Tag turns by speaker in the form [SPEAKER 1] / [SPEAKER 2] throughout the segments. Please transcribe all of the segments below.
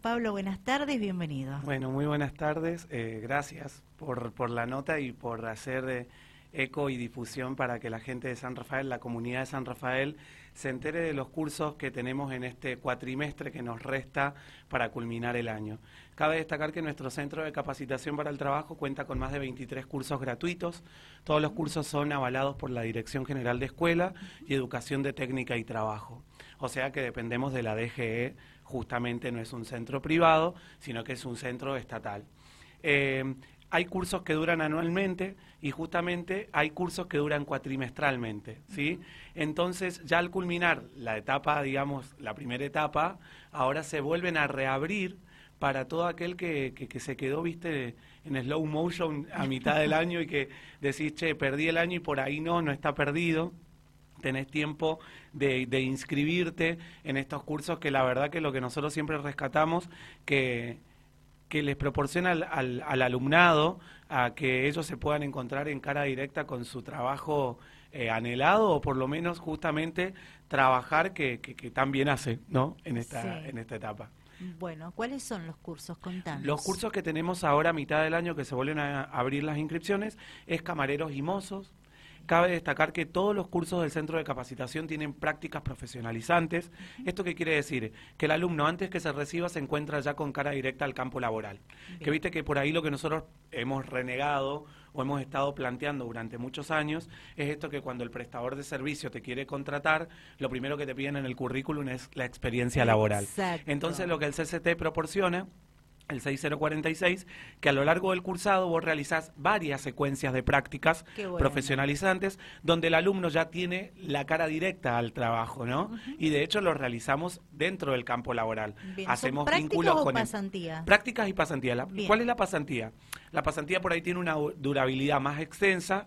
[SPEAKER 1] Pablo? Buenas tardes, bienvenido.
[SPEAKER 2] Bueno, muy buenas tardes. Eh, gracias por, por la nota y por hacer eh, eco y difusión para que la gente de San Rafael, la comunidad de San Rafael, se entere de los cursos que tenemos en este cuatrimestre que nos resta para culminar el año. Cabe destacar que nuestro centro de capacitación para el trabajo cuenta con más de 23 cursos gratuitos. Todos los cursos son avalados por la Dirección General de Escuela y Educación de Técnica y Trabajo. O sea que dependemos de la DGE, justamente no es un centro privado, sino que es un centro estatal. Eh, hay cursos que duran anualmente y justamente hay cursos que duran cuatrimestralmente, ¿sí? Entonces, ya al culminar la etapa, digamos, la primera etapa, ahora se vuelven a reabrir para todo aquel que, que, se quedó, viste, en slow motion a mitad del año y que decís, che, perdí el año y por ahí no, no está perdido. Tenés tiempo de, de inscribirte en estos cursos que la verdad que lo que nosotros siempre rescatamos, que que les proporciona al, alumnado a que ellos se puedan encontrar en cara directa con su trabajo eh, anhelado o por lo menos justamente trabajar que, que, tan bien hace ¿no? en, esta, en esta etapa.
[SPEAKER 1] Bueno, ¿cuáles son los cursos? Contanos.
[SPEAKER 2] Los cursos que tenemos ahora a mitad del año que se vuelven a abrir las inscripciones es camareros y mozos, Cabe destacar que todos los cursos del centro de capacitación tienen prácticas profesionalizantes. ¿Esto qué quiere decir? Que el alumno antes que se reciba se encuentra ya con cara directa al campo laboral. Que viste que por ahí lo que nosotros hemos renegado o hemos estado planteando durante muchos años es esto que cuando el prestador de servicio te quiere contratar, lo primero que te piden en el currículum es la experiencia laboral. Entonces lo que el CCT proporciona el 6046, que a lo largo del cursado vos realizás varias secuencias de prácticas profesionalizantes, donde el alumno ya tiene la cara directa al trabajo, ¿no? Y de hecho lo realizamos dentro del campo laboral.
[SPEAKER 1] Hacemos vínculos o con pasantía?
[SPEAKER 2] prácticas y pasantía. ¿Cuál es la pasantía? La pasantía por ahí tiene una durabilidad más extensa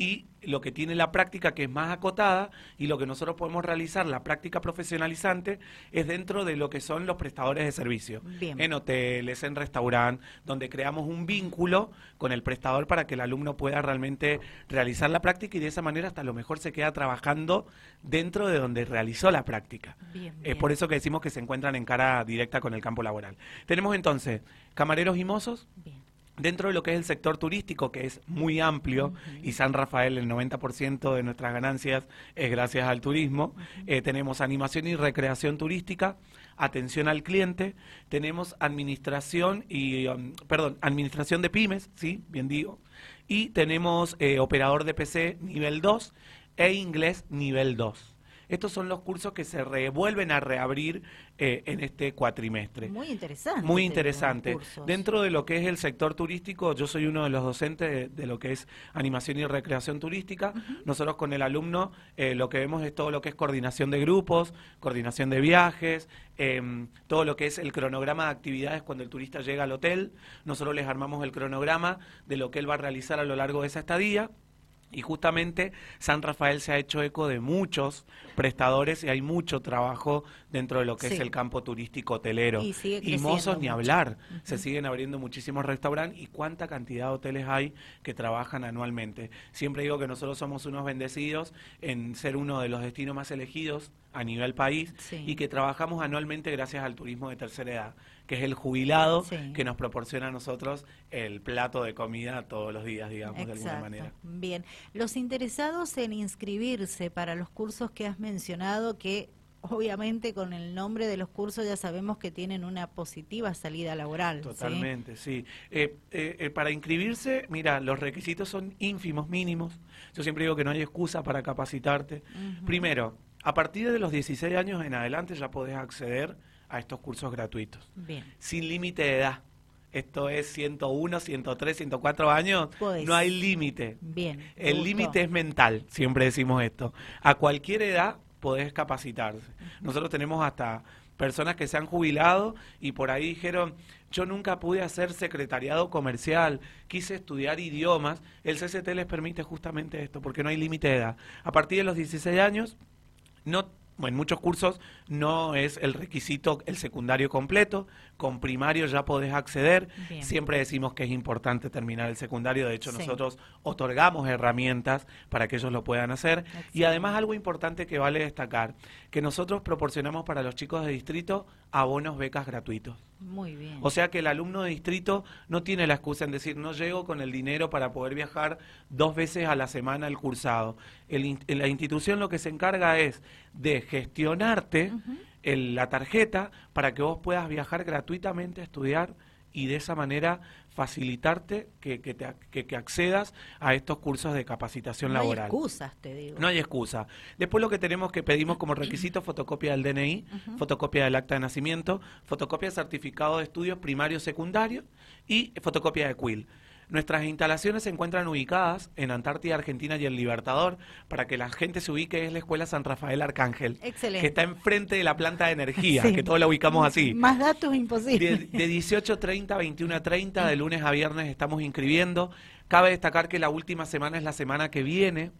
[SPEAKER 2] y lo que tiene la práctica que es más acotada y lo que nosotros podemos realizar, la práctica profesionalizante, es dentro de lo que son los prestadores de servicio. En hoteles, en restaurantes, donde creamos un vínculo con el prestador para que el alumno pueda realmente realizar la práctica y de esa manera hasta lo mejor se queda trabajando dentro de donde realizó la práctica. Es por eso que decimos que se encuentran en cara directa con el campo laboral. Tenemos entonces camareros y mozos. Dentro de lo que es el sector turístico, que es muy amplio, y San Rafael, el 90% de nuestras ganancias es gracias al turismo, eh, tenemos animación y recreación turística, atención al cliente, tenemos administración y, um, perdón, administración de pymes, sí, bien digo, y tenemos eh, operador de PC nivel 2 e inglés nivel 2. Estos son los cursos que se revuelven a reabrir eh, en este cuatrimestre.
[SPEAKER 1] Muy interesante.
[SPEAKER 2] Muy interesante. Dentro de lo que es el sector turístico, yo soy uno de los docentes de, lo que es animación y recreación turística. Nosotros con el alumno eh, lo que vemos es todo lo que es coordinación de grupos, coordinación de viajes, em, todo lo que es el cronograma de actividades cuando el turista llega al hotel. Nosotros les armamos el cronograma de lo que él va a realizar a lo largo de esa estadía. Y justamente San Rafael se ha hecho eco de muchos prestadores y hay mucho trabajo dentro de lo que es el campo turístico hotelero. Y, mozos ni hablar. Se siguen abriendo muchísimos restaurantes y cuánta cantidad de hoteles hay que trabajan anualmente. Siempre digo que nosotros somos unos bendecidos en ser uno de los destinos más elegidos a nivel país y que trabajamos anualmente gracias al turismo de tercera edad, que es el jubilado que nos proporciona a nosotros el plato de comida todos los días, digamos, de alguna manera.
[SPEAKER 1] Bien, los interesados en inscribirse para los cursos que has mencionado, que obviamente con el nombre de los cursos ya sabemos que tienen una positiva salida laboral.
[SPEAKER 2] Totalmente, sí. Eh, eh, eh, para inscribirse, mira, los requisitos son ínfimos, mínimos. Yo siempre digo que no hay excusa para capacitarte. Primero, a partir de los 16 años en adelante ya podés acceder a estos cursos gratuitos.
[SPEAKER 1] Bien.
[SPEAKER 2] Sin límite de edad. Esto es 101, 103, 104 años. No hay límite.
[SPEAKER 1] Bien.
[SPEAKER 2] El límite es mental, siempre decimos esto. A cualquier edad podés capacitarse. Nosotros tenemos hasta personas que se han jubilado y por ahí dijeron, yo nunca pude hacer secretariado comercial, quise estudiar idiomas. El CCT les permite justamente esto, porque no hay límite de edad. A partir de los 16 años no en muchos cursos no es el requisito el secundario completo, con primario ya podés acceder, siempre decimos que es importante terminar el secundario, de hecho nosotros otorgamos herramientas para que ellos lo puedan hacer. Y además algo importante que vale destacar, que nosotros proporcionamos para los chicos de distrito abonos becas gratuitos.
[SPEAKER 1] Muy bien.
[SPEAKER 2] O sea que el alumno de distrito no tiene la excusa en decir, no llego con el dinero para poder viajar dos veces a la semana al cursado. El la institución lo que se encarga es de gestionarte la tarjeta para que vos puedas viajar gratuitamente a estudiar y de esa manera facilitarte que, que, te, que, accedas a estos cursos de capacitación laboral.
[SPEAKER 1] No hay excusas, te digo.
[SPEAKER 2] No hay excusa. Después lo que tenemos que pedimos como requisito fotocopia del DNI, fotocopia del acta de nacimiento, fotocopia de certificado de estudios primarios secundarios y fotocopia de CUIL. Nuestras instalaciones se encuentran ubicadas en Antártida, Argentina y El Libertador. Para que la gente se ubique es la Escuela San Rafael Arcángel.
[SPEAKER 1] Excelente.
[SPEAKER 2] Que está enfrente de la planta de energía, que todos la ubicamos así.
[SPEAKER 1] Más datos imposibles.
[SPEAKER 2] De, de 18.30 a 21.30, de lunes a viernes estamos inscribiendo. Cabe destacar que la última semana es la semana que viene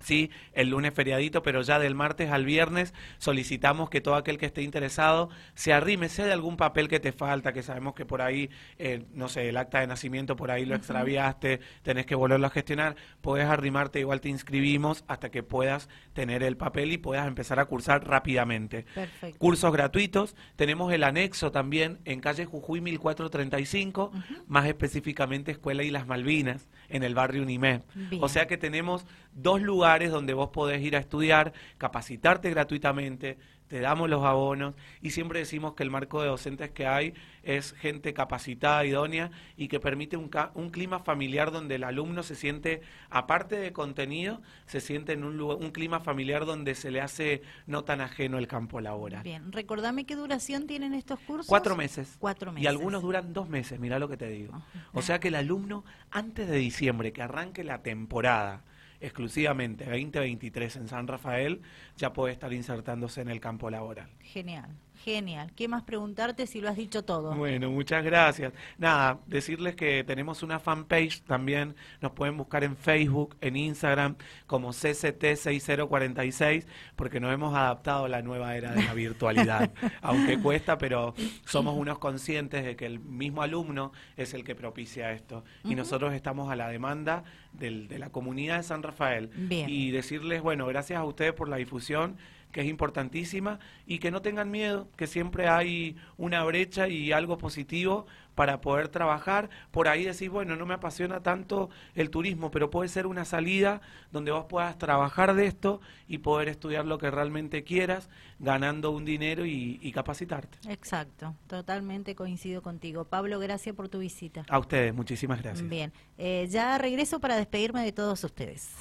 [SPEAKER 2] sí, el lunes feriadito, pero ya del martes al viernes solicitamos que todo aquel que esté interesado se arrime, sea de algún papel que te falta, que sabemos que por ahí, eh, no sé, el acta de nacimiento por ahí lo extraviaste, tenés que volverlo a gestionar, puedes arrimarte, igual te inscribimos hasta que puedas tener el papel y puedas empezar a cursar rápidamente.
[SPEAKER 1] Perfecto.
[SPEAKER 2] Cursos gratuitos, tenemos el anexo también en calle Jujuy 1435, más específicamente Escuela y las Malvinas, en el barrio Unimé. O sea que tenemos dos lugares donde vos podés ir a estudiar, capacitarte gratuitamente, te damos los abonos y siempre decimos que el marco de docentes que hay es gente capacitada, idónea y que permite un, un clima familiar donde el alumno se siente, aparte de contenido, se siente en un, un clima familiar donde se le hace no tan ajeno el campo laboral.
[SPEAKER 1] Bien, recordame qué duración tienen estos cursos.
[SPEAKER 2] Cuatro meses.
[SPEAKER 1] Cuatro meses.
[SPEAKER 2] Y algunos duran dos meses, mira lo que te digo. O sea que el alumno, antes de diciembre, que arranque la temporada, exclusivamente 2023 en San Rafael, ya puede estar insertándose en el campo laboral.
[SPEAKER 1] Genial. Genial. ¿Qué más preguntarte si lo has dicho todo?
[SPEAKER 2] Bueno, muchas gracias. Nada, decirles que tenemos una fanpage también. Nos pueden buscar en Facebook, en Instagram, como CCT6046, porque nos hemos adaptado a la nueva era de la virtualidad. Aunque cuesta, pero somos unos conscientes de que el mismo alumno es el que propicia esto. Y nosotros estamos a la demanda del, de la comunidad de San Rafael. Y decirles, bueno, gracias a ustedes por la difusión que es importantísima, y que no tengan miedo, que siempre hay una brecha y algo positivo para poder trabajar. Por ahí decís, bueno, no me apasiona tanto el turismo, pero puede ser una salida donde vos puedas trabajar de esto y poder estudiar lo que realmente quieras, ganando un dinero y, capacitarte.
[SPEAKER 1] Exacto, totalmente coincido contigo. Pablo, gracias por tu visita.
[SPEAKER 2] A ustedes, muchísimas gracias.
[SPEAKER 1] Bien, eh, ya regreso para despedirme de todos ustedes.